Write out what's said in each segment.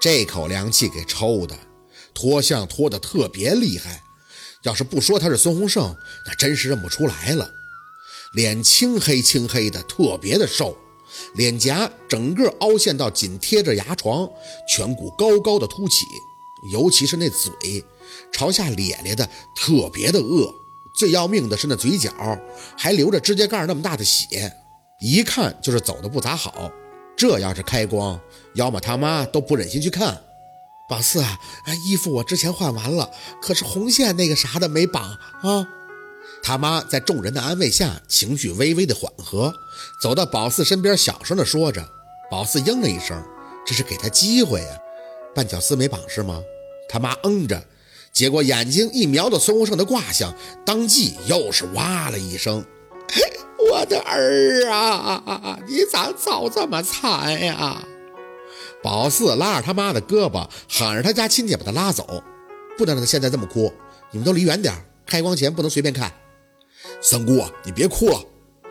这口凉气给抽的，脱相脱的特别厉害。要是不说他是孙洪胜，那真是认不出来了。脸青黑青黑的，特别的瘦，脸颊整个凹陷到紧贴着牙床，颧骨高高的凸起，尤其是那嘴朝下咧咧的，特别的恶。最要命的是那嘴角还流着指甲盖那么大的血，一看就是走的不咋好。这要是开光，要么他妈都不忍心去看。宝四啊，衣服我之前换完了，可是红线那个啥的没绑啊。他妈在众人的安慰下，情绪微微的缓和，走到宝四身边，小声的说着。宝四应了一声，这是给他机会呀。绊脚丝没绑是吗？他妈嗯着，结果眼睛一瞄到孙洪胜的卦象，当即又是哇了一声：“我的儿啊，你咋遭这么惨呀？”宝四拉着他妈的胳膊，喊着他家亲戚把他拉走，不能让他现在这么哭。你们都离远点，开光前不能随便看。三姑，你别哭了。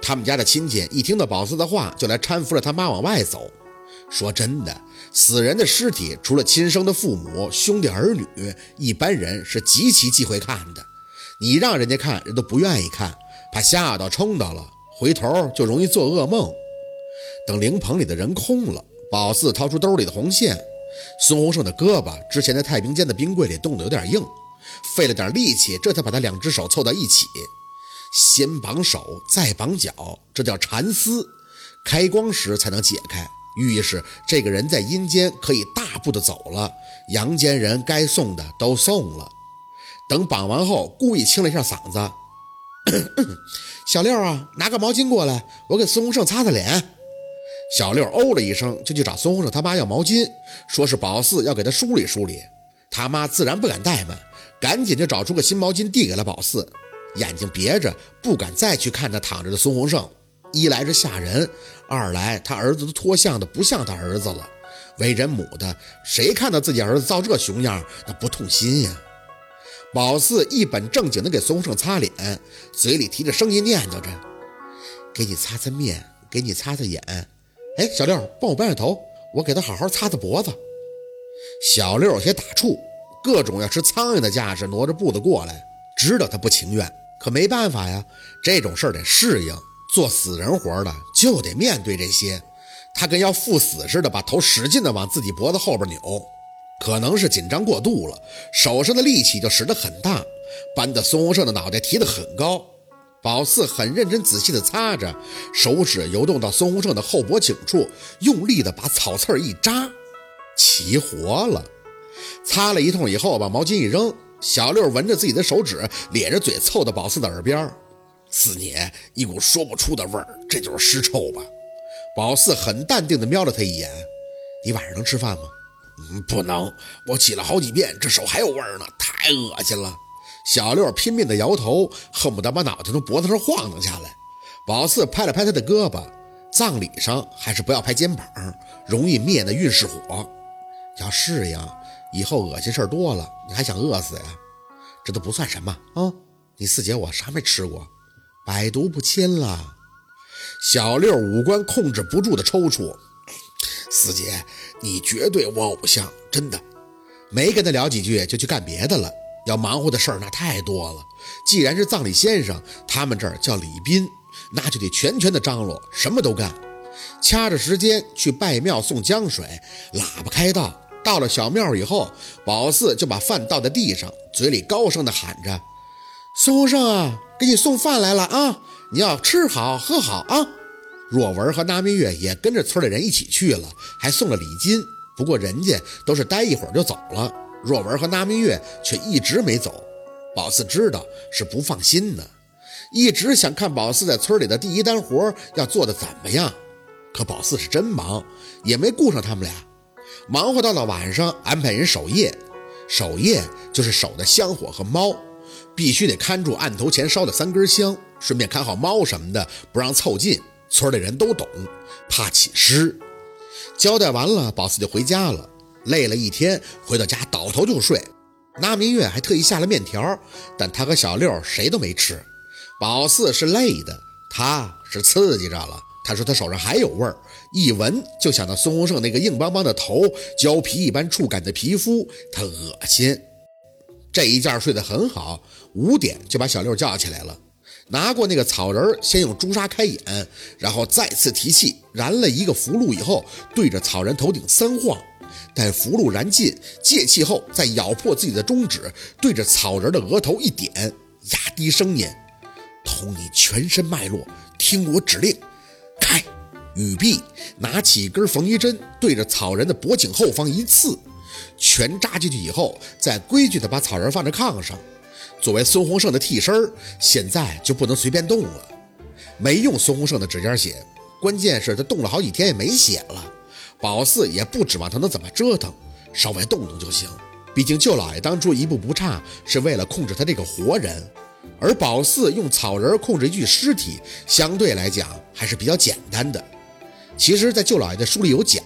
他们家的亲戚一听到宝四的话，就来搀扶着他妈往外走。说真的，死人的尸体除了亲生的父母、兄弟儿女，一般人是极其忌讳看的。你让人家看，人都不愿意看，怕吓到冲到了，回头就容易做噩梦。等灵棚里的人空了，宝四掏出兜里的红线。孙洪胜的胳膊之前在太平间的冰柜里冻得有点硬，费了点力气，这才把他两只手凑到一起。先绑手，再绑脚，这叫缠丝。开光时才能解开，寓意是这个人在阴间可以大步的走了，阳间人该送的都送了。等绑完后，故意清了一下嗓子：“ 小六啊，拿个毛巾过来，我给孙洪胜擦擦脸。”小六哦了一声，就去找孙洪胜他妈要毛巾，说是宝四要给他梳理梳理。他妈自然不敢怠慢，赶紧就找出个新毛巾递给了宝四。眼睛别着，不敢再去看那躺着的孙洪胜。一来是吓人，二来他儿子都脱相的不像他儿子了。为人母的，谁看到自己儿子造这熊样，那不痛心呀？宝四一本正经的给孙洪胜擦脸，嘴里提着声音念叨着：“给你擦擦面，给你擦擦眼。哎，小六，帮我扳下头，我给他好好擦擦脖子。”小六有些打怵，各种要吃苍蝇的架势，挪着步子过来，知道他不情愿。可没办法呀，这种事儿得适应。做死人活的就得面对这些。他跟要赴死似的，把头使劲的往自己脖子后边扭。可能是紧张过度了，手上的力气就使得很大，扳得孙洪胜的脑袋提得很高。宝四很认真仔细的擦着，手指游动到孙洪胜的后脖颈处，用力的把草刺一扎，齐活了。擦了一通以后，把毛巾一扔。小六闻着自己的手指，咧着嘴凑到宝四的耳边，四爷一股说不出的味儿，这就是尸臭吧？宝四很淡定地瞄了他一眼：“你晚上能吃饭吗？”“嗯，不能，我洗了好几遍，这手还有味儿呢，太恶心了。”小六拼命地摇头，恨不得把脑袋从脖子上晃荡下来。宝四拍了拍他的胳膊：“葬礼上还是不要拍肩膀，容易灭那运势火，要适应。”以后恶心事儿多了，你还想饿死呀？这都不算什么啊！你四姐我啥没吃过，百毒不侵了。小六五官控制不住的抽搐。四姐，你绝对我偶像，真的。没跟他聊几句，就去干别的了。要忙活的事儿那太多了。既然是葬礼先生，他们这儿叫礼宾，那就得全权的张罗，什么都干。掐着时间去拜庙送江水，喇叭开道。到了小庙以后，宝四就把饭倒在地上，嘴里高声的喊着：“孙洪胜啊，给你送饭来了啊！你要吃好喝好啊！”若文和那蜜月也跟着村里人一起去了，还送了礼金。不过人家都是待一会儿就走了，若文和那蜜月却一直没走。宝四知道是不放心呢，一直想看宝四在村里的第一单活要做的怎么样。可宝四是真忙，也没顾上他们俩。忙活到了晚上，安排人守夜。守夜就是守的香火和猫，必须得看住案头前烧的三根香，顺便看好猫什么的，不让凑近。村里人都懂，怕起尸。交代完了，宝四就回家了。累了一天，回到家倒头就睡。那明月还特意下了面条，但他和小六谁都没吃。宝四是累的，他是刺激着了，他说他手上还有味儿，一闻就想到孙洪胜那个硬邦邦的头、胶皮一般触感的皮肤，他恶心。这一觉睡得很好，五点就把小六叫起来了，拿过那个草人，先用朱砂开眼，然后再次提气，燃了一个符箓以后，对着草人头顶三晃，待符箓燃尽，借气后再咬破自己的中指，对着草人的额头一点，压低声音：“通你全身脉络，听我指令。”开，语毕，拿起一根缝衣针，对着草人的脖颈后方一刺，全扎进去以后，再规矩的把草人放在炕上。作为孙洪胜的替身现在就不能随便动了。没用孙洪胜的指尖写，关键是他动了好几天也没写了。宝四也不指望他能怎么折腾，稍微动动就行。毕竟舅老爷当初一步不差，是为了控制他这个活人。而宝四用草人控制一具尸体，相对来讲还是比较简单的。其实，在舅老爷的书里有讲，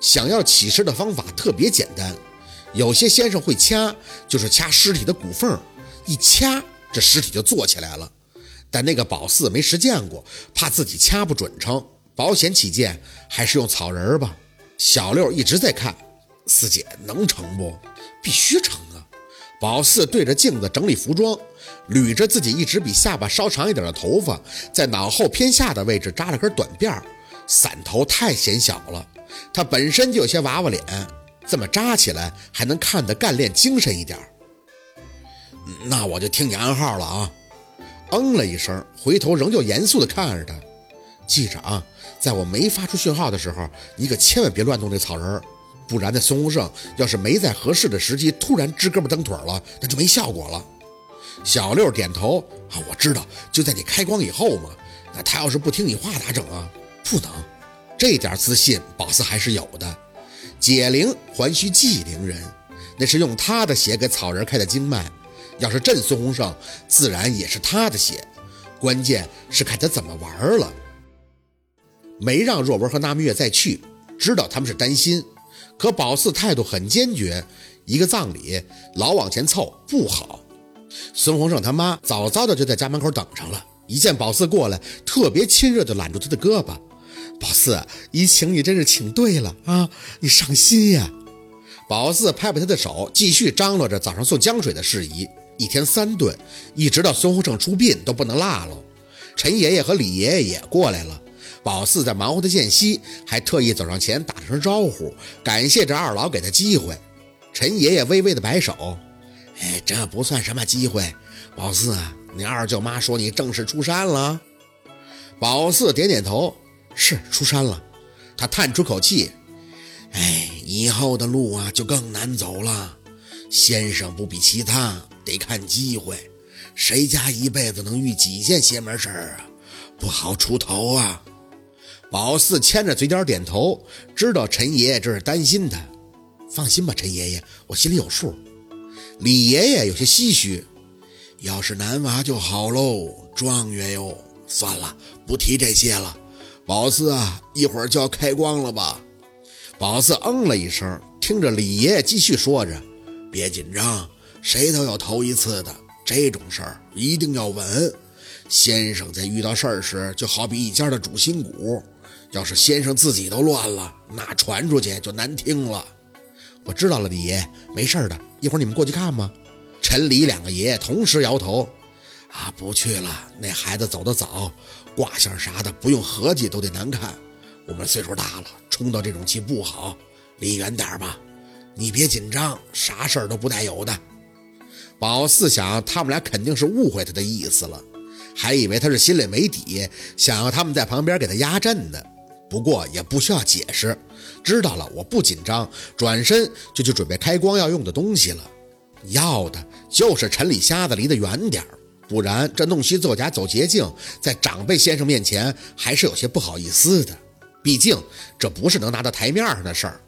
想要起尸的方法特别简单。有些先生会掐，就是掐尸体的骨缝，一掐这尸体就坐起来了。但那个宝四没实践过，怕自己掐不准成，保险起见，还是用草人吧。小六一直在看，四姐能成不？必须成啊！宝四对着镜子整理服装。捋着自己一直比下巴稍长一点的头发，在脑后偏下的位置扎了根短辫儿，散头太显小了。他本身就有些娃娃脸，这么扎起来还能看得干练精神一点。那我就听你暗号了啊！嗯了一声，回头仍旧严肃地看着他。记着啊，在我没发出讯号的时候，你可千万别乱动那草人，不然那孙洪胜要是没在合适的时机突然支胳膊蹬腿了，那就没效果了。小六点头啊，我知道，就在你开光以后嘛。那他要是不听你话咋整啊？不能，这点自信宝四还是有的。解铃还须系铃人，那是用他的血给草人开的经脉。要是朕孙洪胜，自然也是他的血。关键是看他怎么玩了。没让若文和纳蜜月再去，知道他们是担心，可宝四态度很坚决。一个葬礼老往前凑不好。孙洪胜他妈早早的就在家门口等上了，一见宝四过来，特别亲热的揽住他的胳膊。宝四，姨请你真是请对了啊，你上心呀。宝四拍拍他的手，继续张罗着早上送江水的事宜，一天三顿，一直到孙洪胜出殡都不能落了。陈爷爷和李爷爷也过来了，宝四在忙活的间隙，还特意走上前打了声招呼，感谢这二老给他机会。陈爷爷微微的摆手。哎，这不算什么机会，宝四，你二舅妈说你正式出山了。宝四点点头，是出山了。他叹出口气，哎，以后的路啊就更难走了。先生不比其他，得看机会。谁家一辈子能遇几件邪门事儿啊？不好出头啊。宝四牵着嘴角点头，知道陈爷爷这是担心他。放心吧，陈爷爷，我心里有数。李爷爷有些唏嘘：“要是男娃就好喽，状元哟。算了，不提这些了。宝四啊，一会儿就要开光了吧？”宝四嗯了一声，听着李爷爷继续说着：“别紧张，谁都有头一次的，这种事儿一定要稳。先生在遇到事儿时，就好比一家的主心骨，要是先生自己都乱了，那传出去就难听了。”我知道了，李爷，没事的。一会儿你们过去看吧？陈李两个爷爷同时摇头。啊，不去了。那孩子走得早，卦象啥的不用合计都得难看。我们岁数大了，冲到这种气不好，离远点吧。你别紧张，啥事儿都不带有的。宝四想，他们俩肯定是误会他的意思了，还以为他是心里没底，想要他们在旁边给他压阵呢。不过也不需要解释，知道了，我不紧张，转身就去准备开光要用的东西了。要的就是陈李瞎子离得远点儿不然这弄虚作假走捷径，在长辈先生面前还是有些不好意思的。毕竟这不是能拿到台面上的事儿。